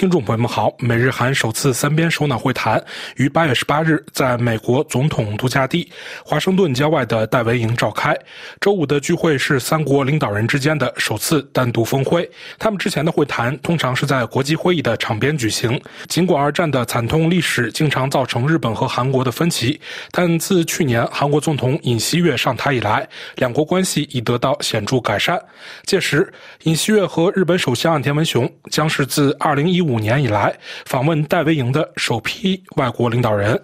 听众朋友们好，美日韩首次三边首脑会谈于八月十八日在美国总统度假地华盛顿郊外的戴维营召开。周五的聚会是三国领导人之间的首次单独峰会。他们之前的会谈通常是在国际会议的场边举行。尽管二战的惨痛历史经常造成日本和韩国的分歧，但自去年韩国总统尹锡悦上台以来，两国关系已得到显著改善。届时，尹锡悦和日本首相岸田文雄将是自二零一五五年以来访问戴维营的首批外国领导人。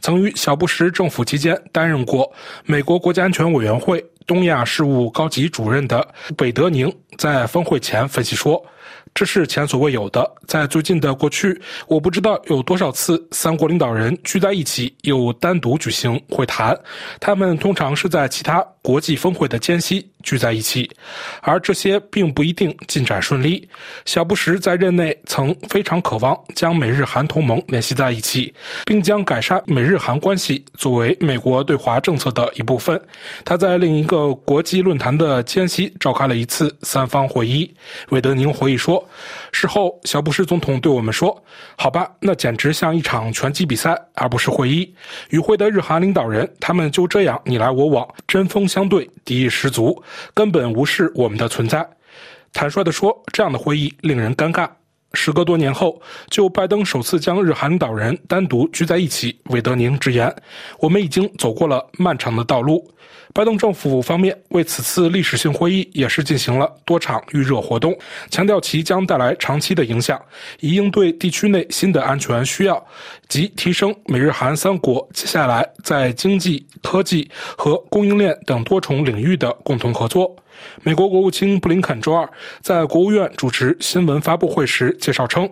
曾于小布什政府期间担任过美国国家安全委员会东亚事务高级主任的北德宁在峰会前分析说。这是前所未有的。在最近的过去，我不知道有多少次三国领导人聚在一起又单独举行会谈。他们通常是在其他国际峰会的间隙聚在一起，而这些并不一定进展顺利。小布什在任内曾非常渴望将美日韩同盟联系在一起，并将改善美日韩关系作为美国对华政策的一部分。他在另一个国际论坛的间隙召开了一次三方会议。韦德宁回以说。事后，小布什总统对我们说：“好吧，那简直像一场拳击比赛，而不是会议。与会的日韩领导人，他们就这样你来我往，针锋相对，敌意十足，根本无视我们的存在。”坦率的说，这样的会议令人尴尬。时隔多年后，就拜登首次将日韩领导人单独聚在一起，韦德宁直言：“我们已经走过了漫长的道路。”拜登政府方面为此次历史性会议也是进行了多场预热活动，强调其将带来长期的影响，以应对地区内新的安全需要及提升美日韩三国接下来在经济、科技和供应链等多重领域的共同合作。美国国务卿布林肯周二在国务院主持新闻发布会时介绍称。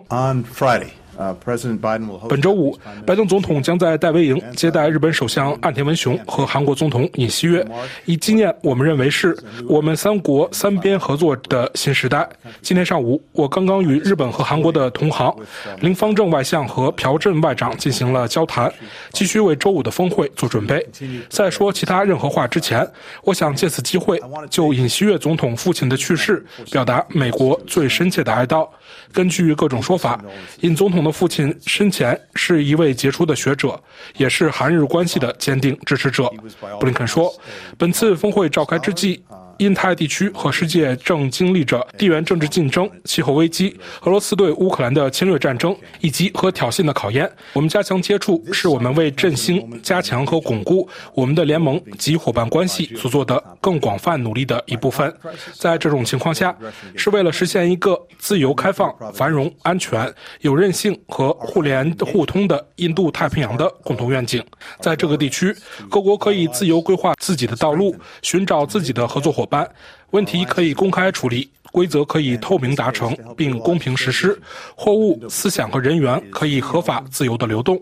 本周五，拜登总统将在戴维营接待日本首相岸田文雄和韩国总统尹锡悦，以纪念我们认为是我们三国三边合作的新时代。今天上午，我刚刚与日本和韩国的同行林方正外相和朴振外长进行了交谈，继续为周五的峰会做准备。在说其他任何话之前，我想借此机会就尹锡悦总统父亲的去世表达美国最深切的哀悼。根据各种说法，尹总统的父亲生前是一位杰出的学者，也是韩日关系的坚定支持者。布林肯说，本次峰会召开之际。印太地区和世界正经历着地缘政治竞争、气候危机、俄罗斯对乌克兰的侵略战争以及和挑衅的考验。我们加强接触，是我们为振兴、加强和巩固我们的联盟及伙伴关系所做的更广泛努力的一部分。在这种情况下，是为了实现一个自由、开放、繁荣、安全、有韧性和互联互通的印度太平洋的共同愿景。在这个地区，各国可以自由规划自己的道路，寻找自己的合作伙伴。班问题可以公开处理。规则可以透明达成并公平实施，货物、思想和人员可以合法自由的流动。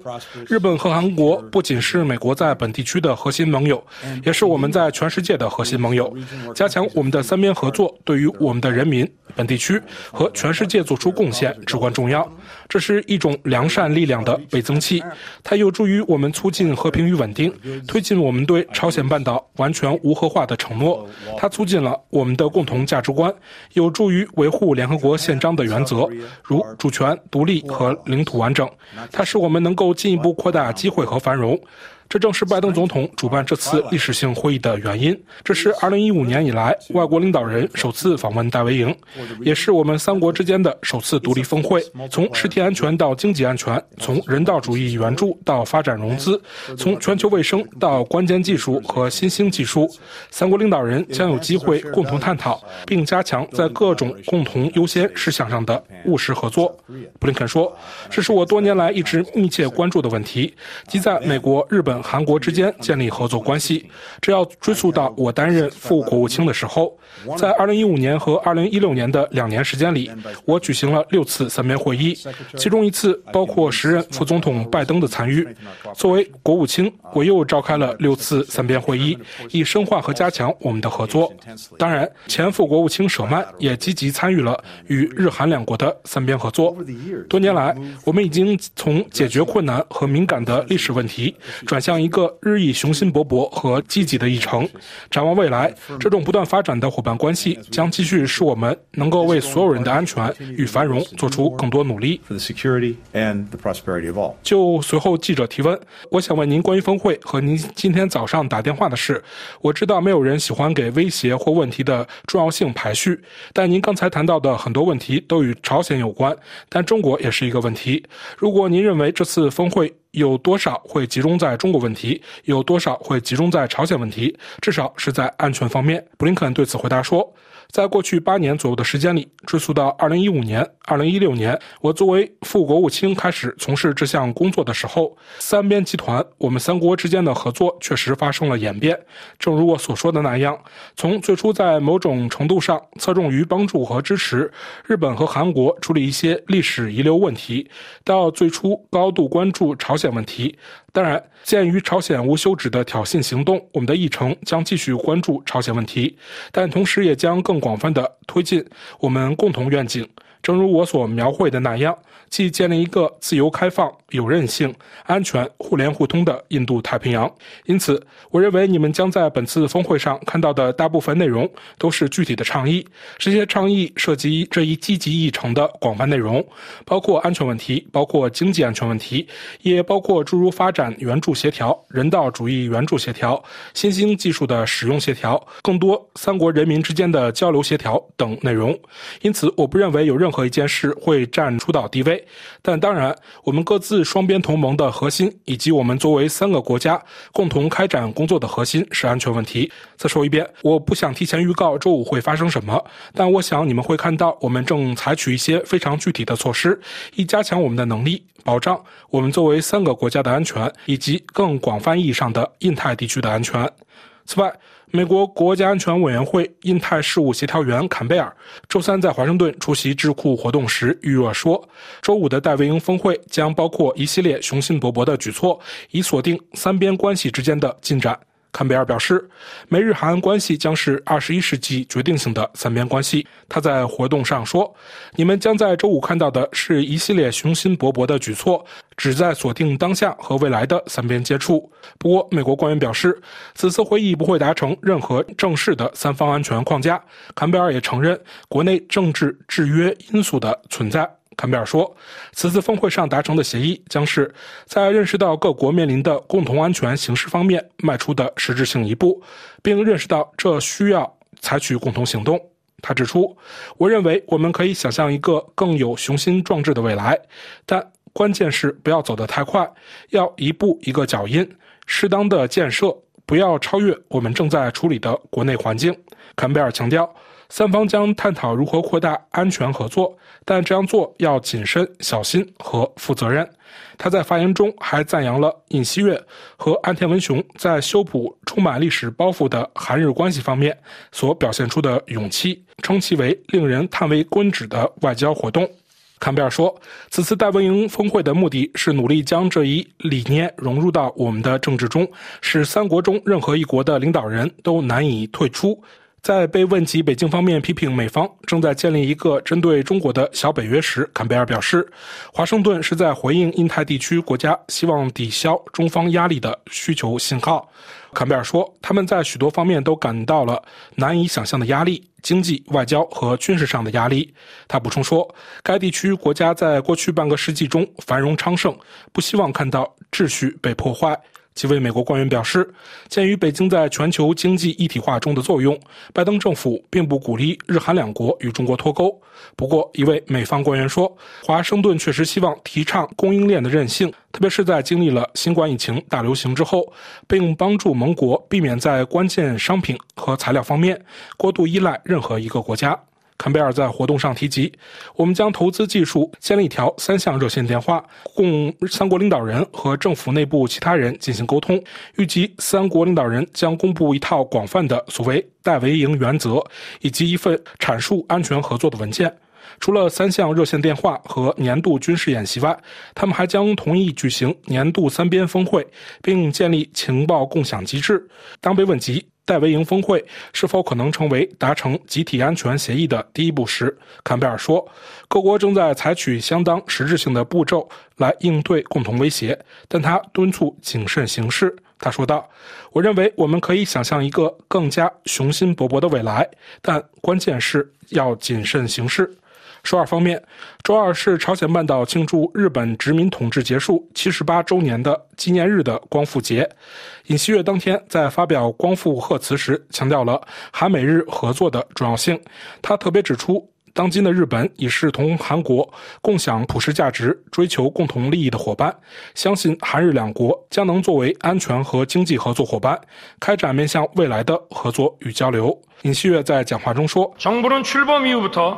日本和韩国不仅是美国在本地区的核心盟友，也是我们在全世界的核心盟友。加强我们的三边合作，对于我们的人民、本地区和全世界做出贡献至关重要。这是一种良善力量的倍增器，它有助于我们促进和平与稳定，推进我们对朝鲜半岛完全无核化的承诺。它促进了我们的共同价值观。有助于维护联合国宪章的原则，如主权、独立和领土完整。它使我们能够进一步扩大机会和繁荣。这正是拜登总统主办这次历史性会议的原因。这是2015年以来外国领导人首次访问戴维营，也是我们三国之间的首次独立峰会。从实体安全到经济安全，从人道主义援助到发展融资，从全球卫生到关键技术和新兴技术，三国领导人将有机会共同探讨并加强在各种共同优先事项上的务实合作。布林肯说：“这是我多年来一直密切关注的问题，即在美国、日本。”韩国之间建立合作关系，这要追溯到我担任副国务卿的时候。在2015年和2016年的两年时间里，我举行了六次三边会议，其中一次包括时任副总统拜登的参与。作为国务卿，我又召开了六次三边会议，以深化和加强我们的合作。当然，前副国务卿舍曼也积极参与了与日韩两国的三边合作。多年来，我们已经从解决困难和敏感的历史问题转向。象一个日益雄心勃勃和积极的议程。展望未来，这种不断发展的伙伴关系将继续使我们能够为所有人的安全与繁荣做出更多努力。就随后记者提问，我想问您关于峰会和您今天早上打电话的事。我知道没有人喜欢给威胁或问题的重要性排序，但您刚才谈到的很多问题都与朝鲜有关，但中国也是一个问题。如果您认为这次峰会有多少会集中在中国问题，有多少会集中在朝鲜问题，至少是在安全方面。布林肯对此回答说。在过去八年左右的时间里，追溯到二零一五年、二零一六年，我作为副国务卿开始从事这项工作的时候，三边集团我们三国之间的合作确实发生了演变。正如我所说的那样，从最初在某种程度上侧重于帮助和支持日本和韩国处理一些历史遗留问题，到最初高度关注朝鲜问题。当然，鉴于朝鲜无休止的挑衅行动，我们的议程将继续关注朝鲜问题，但同时也将更广泛的推进我们共同愿景。正如我所描绘的那样。即建立一个自由开放、有韧性、安全、互联互通的印度太平洋。因此，我认为你们将在本次峰会上看到的大部分内容都是具体的倡议。这些倡议涉及这一积极议程的广泛内容，包括安全问题，包括经济安全问题，也包括诸如发展援助协调、人道主义援助协调、新兴技术的使用协调、更多三国人民之间的交流协调等内容。因此，我不认为有任何一件事会占主导地位。但当然，我们各自双边同盟的核心，以及我们作为三个国家共同开展工作的核心是安全问题。再说一遍，我不想提前预告周五会发生什么，但我想你们会看到，我们正采取一些非常具体的措施，以加强我们的能力，保障我们作为三个国家的安全，以及更广泛意义上的印太地区的安全。此外，美国国家安全委员会印太事务协调员坎贝尔周三在华盛顿出席智库活动时预热说，周五的戴维营峰会将包括一系列雄心勃勃的举措，以锁定三边关系之间的进展。坎贝尔表示，美日韩关系将是二十一世纪决定性的三边关系。他在活动上说：“你们将在周五看到的是一系列雄心勃勃的举措，旨在锁定当下和未来的三边接触。”不过，美国官员表示，此次会议不会达成任何正式的三方安全框架。坎贝尔也承认国内政治制约因素的存在。坎贝尔说：“此次峰会上达成的协议，将是在认识到各国面临的共同安全形势方面迈出的实质性一步，并认识到这需要采取共同行动。”他指出：“我认为我们可以想象一个更有雄心壮志的未来，但关键是不要走得太快，要一步一个脚印，适当的建设，不要超越我们正在处理的国内环境。”坎贝尔强调。三方将探讨如何扩大安全合作，但这样做要谨慎、小心和负责任。他在发言中还赞扬了尹锡悦和安田文雄在修补充满历史包袱的韩日关系方面所表现出的勇气，称其为令人叹为观止的外交活动。坎贝尔说：“此次戴维营峰会的目的是努力将这一理念融入到我们的政治中，使三国中任何一国的领导人都难以退出。”在被问及北京方面批评美方正在建立一个针对中国的小北约时，坎贝尔表示，华盛顿是在回应印太地区国家希望抵消中方压力的需求信号。坎贝尔说，他们在许多方面都感到了难以想象的压力，经济、外交和军事上的压力。他补充说，该地区国家在过去半个世纪中繁荣昌盛，不希望看到秩序被破坏。几位美国官员表示，鉴于北京在全球经济一体化中的作用，拜登政府并不鼓励日韩两国与中国脱钩。不过，一位美方官员说，华盛顿确实希望提倡供应链的韧性，特别是在经历了新冠疫情大流行之后，并帮助盟国避免在关键商品和材料方面过度依赖任何一个国家。坎贝尔在活动上提及，我们将投资技术建立一条三项热线电话，供三国领导人和政府内部其他人进行沟通。预计三国领导人将公布一套广泛的所谓“戴维营原则”以及一份阐述安全合作的文件。除了三项热线电话和年度军事演习外，他们还将同意举行年度三边峰会，并建立情报共享机制。当被问及，戴维营峰会是否可能成为达成集体安全协议的第一步时，坎贝尔说：“各国正在采取相当实质性的步骤来应对共同威胁，但他敦促谨慎行事。”他说道：“我认为我们可以想象一个更加雄心勃勃的未来，但关键是要谨慎行事。”首尔方面，周二是朝鲜半岛庆祝日本殖民统治结束七十八周年的纪念日的光复节。尹锡悦当天在发表光复贺词时，强调了韩美日合作的重要性。他特别指出。当今的日本已是同韩国共享普世价值、追求共同利益的伙伴，相信韩日两国将能作为安全和经济合作伙伴，开展面向未来的合作与交流。尹锡悦在讲话中说：“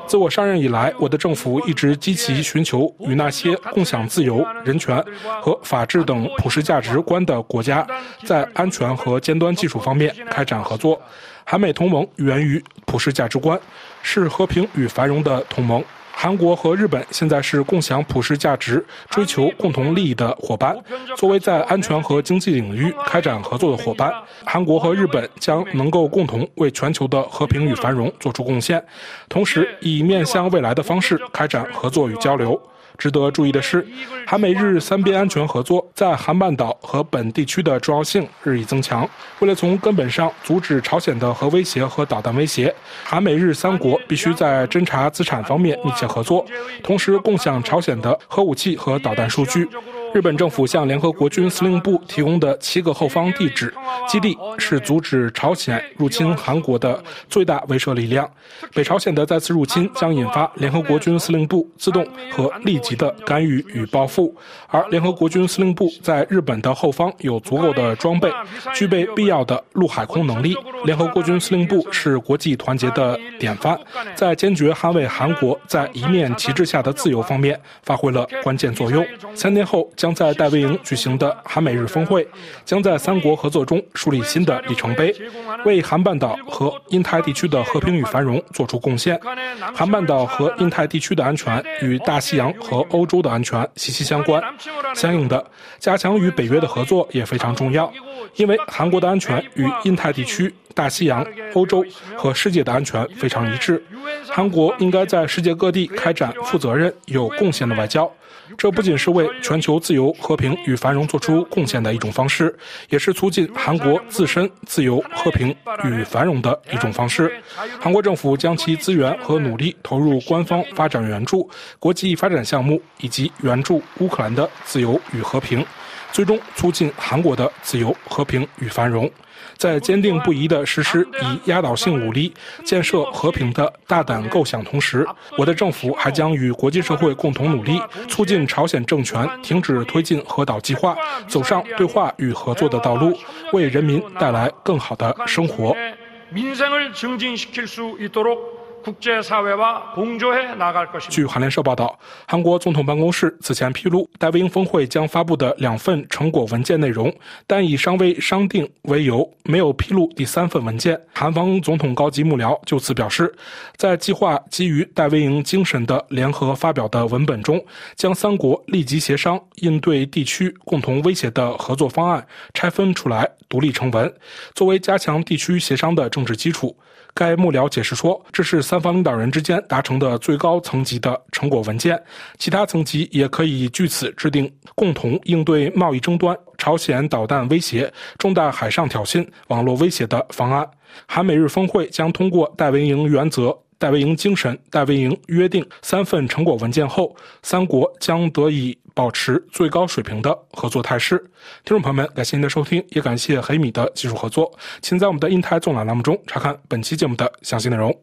自我上任以来，我的政府一直积极寻求与那些共享自由、人权和法治等普世价值观的国家，在安全和尖端技术方面开展合作。韩美同盟源于普世价值观。”是和平与繁荣的同盟。韩国和日本现在是共享普世价值、追求共同利益的伙伴。作为在安全和经济领域开展合作的伙伴，韩国和日本将能够共同为全球的和平与繁荣做出贡献，同时以面向未来的方式开展合作与交流。值得注意的是，韩美日三边安全合作在韩半岛和本地区的重要性日益增强。为了从根本上阻止朝鲜的核威胁和导弹威胁，韩美日三国必须在侦查资产方面密切合作，同时共享朝鲜的核武器和导弹数据。日本政府向联合国军司令部提供的七个后方地址基地是阻止朝鲜入侵韩国的最大威慑力量。北朝鲜的再次入侵将引发联合国军司令部自动和立即的干预与报复，而联合国军司令部在日本的后方有足够的装备，具备必要的陆海空能力。联合国军司令部是国际团结的典范，在坚决捍卫韩国在一面旗帜下的自由方面发挥了关键作用。三年后。将在戴维营举行的韩美日峰会，将在三国合作中树立新的里程碑，为韩半岛和印太地区的和平与繁荣做出贡献。韩半岛和印太地区的安全与大西洋和欧洲的安全息息相关，相应的，加强与北约的合作也非常重要，因为韩国的安全与印太地区、大西洋、欧洲和世界的安全非常一致。韩国应该在世界各地开展负责任、有贡献的外交。这不仅是为全球自由、和平与繁荣做出贡献的一种方式，也是促进韩国自身自由、和平与繁荣的一种方式。韩国政府将其资源和努力投入官方发展援助、国际发展项目以及援助乌克兰的自由与和平。最终促进韩国的自由、和平与繁荣，在坚定不移地实施以压倒性武力建设和平的大胆构想同时，我的政府还将与国际社会共同努力，促进朝鲜政权停止推进核岛计划，走上对话与合作的道路，为人民带来更好的生活。据韩联社报道，韩国总统办公室此前披露，戴维营峰会将发布的两份成果文件内容，但以尚未商定为由，没有披露第三份文件。韩方总统高级幕僚就此表示，在计划基于戴维营精神的联合发表的文本中，将三国立即协商应对地区共同威胁的合作方案拆分出来，独立成文，作为加强地区协商的政治基础。该幕僚解释说，这是三方领导人之间达成的最高层级的成果文件，其他层级也可以据此制定共同应对贸易争端、朝鲜导弹威胁、重大海上挑衅、网络威胁的方案。韩美日峰会将通过戴维营原则。戴维营精神、戴维营约定三份成果文件后，三国将得以保持最高水平的合作态势。听众朋友们，感谢您的收听，也感谢黑米的技术合作。请在我们的印台纵览栏目中查看本期节目的详细内容。